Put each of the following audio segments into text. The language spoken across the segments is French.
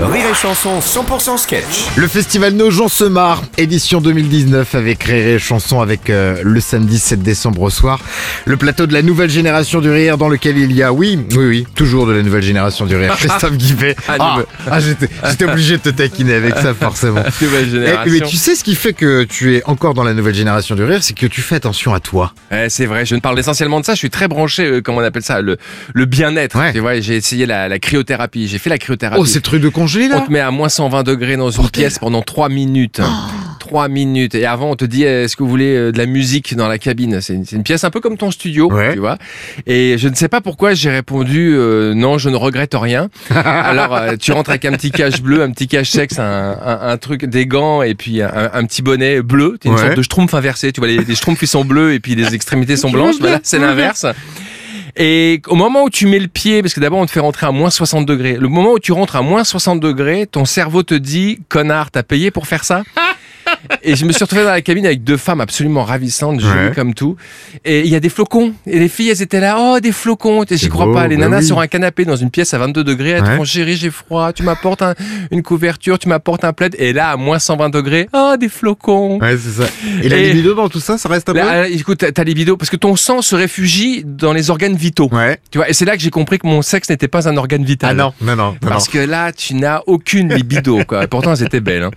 Rire et Chanson 100% sketch. Le festival Nos gens se marrent, édition 2019 avec Rire et Chanson avec euh, le samedi 7 décembre au soir. Le plateau de la nouvelle génération du rire dans lequel il y a, oui, oui, oui, toujours de la nouvelle génération du rire. Christophe Guibet. Ah, ah, j'étais j'étais obligé de te taquiner avec ça forcément. Nouvelle Eh, mais tu sais ce qui fait que tu es encore dans la nouvelle génération du rire, c'est que tu fais attention à toi. Ouais, c'est vrai, je ne parle essentiellement de ça. Je suis très branché, euh, comment on appelle ça, le, le bien-être. Ouais. Tu vois, j'ai essayé la, la cryothérapie. J'ai fait la cryothérapie. Oh, c'est le truc de là on te met à moins 120 degrés dans une pièce pendant 3 minutes. Oh. 3 minutes. Et avant, on te dit, est-ce que vous voulez euh, de la musique dans la cabine? C'est une, pièce un peu comme ton studio, Ouais. tu vois. Et je ne sais pas pourquoi j'ai répondu, euh, non, je ne regrette rien. Alors, euh, tu rentres avec un petit cache bleu, un petit cache sexe, un, un, un truc, des gants et puis un, un petit bonnet bleu. T'es une Ouais. sorte de schtroumpf inversé. Tu vois, les, les schtroumpfs, ils sont bleus et puis les extrémités sont blanches. Voilà, c'est l'inverse. Et au moment où tu mets le pied, parce que d'abord on te fait rentrer à moins 60 degrés, le moment où tu rentres à moins 60 degrés, ton cerveau te dit, connard, t'as payé pour faire ça? Et je me suis retrouvé dans la cabine avec deux femmes absolument ravissantes, jolies Ouais. comme tout. Et il y a des flocons. Et les filles, elles étaient là, oh, des flocons. Et J'y crois beau, pas. Les bah nanas oui. sur un canapé dans une pièce à 22 degrés, elles Ouais. font chérie, j'ai froid, tu m'apportes un- une couverture, tu m'apportes un plaid. Et là, à moins 120 degrés, oh, des flocons. Ouais, c'est ça. Et la Et- libido dans tout ça, ça reste un peu? Là, euh, écoute, les vidéos, parce que ton sang se réfugie dans les organes vitaux. Ouais. Tu vois, et c'est là que j'ai compris que mon sexe n'était pas un organe vital. Ah non, non, non. non, Parce que là, tu n'as aucune libido, quoi. Et Pourtant, elles étaient belles. Hein.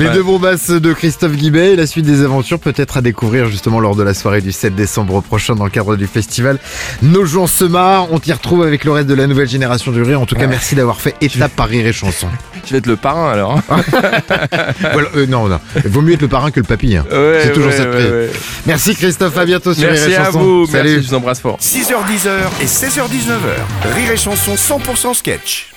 Les Ouais. deux bombasses de Christophe Guibet et la suite des aventures peut-être à découvrir justement lors de la soirée du 7 décembre prochain dans le cadre du festival Nos gens se marrent. On t'y retrouve avec le reste de la nouvelle génération du rire. En tout cas, merci d'avoir fait étape par rire et chanson. Je vais être le parrain, alors. Voilà, euh, non, non. Vaut mieux être le parrain que le papy. hein. Ouais, C'est toujours ouais, cette ouais, prise. ouais. Merci Christophe, à bientôt sur Merci Rire et à chanson. vous. Salut. Merci, je vous embrasse fort. 6h10 et 16h19h. Rire et Chanson 100% sketch.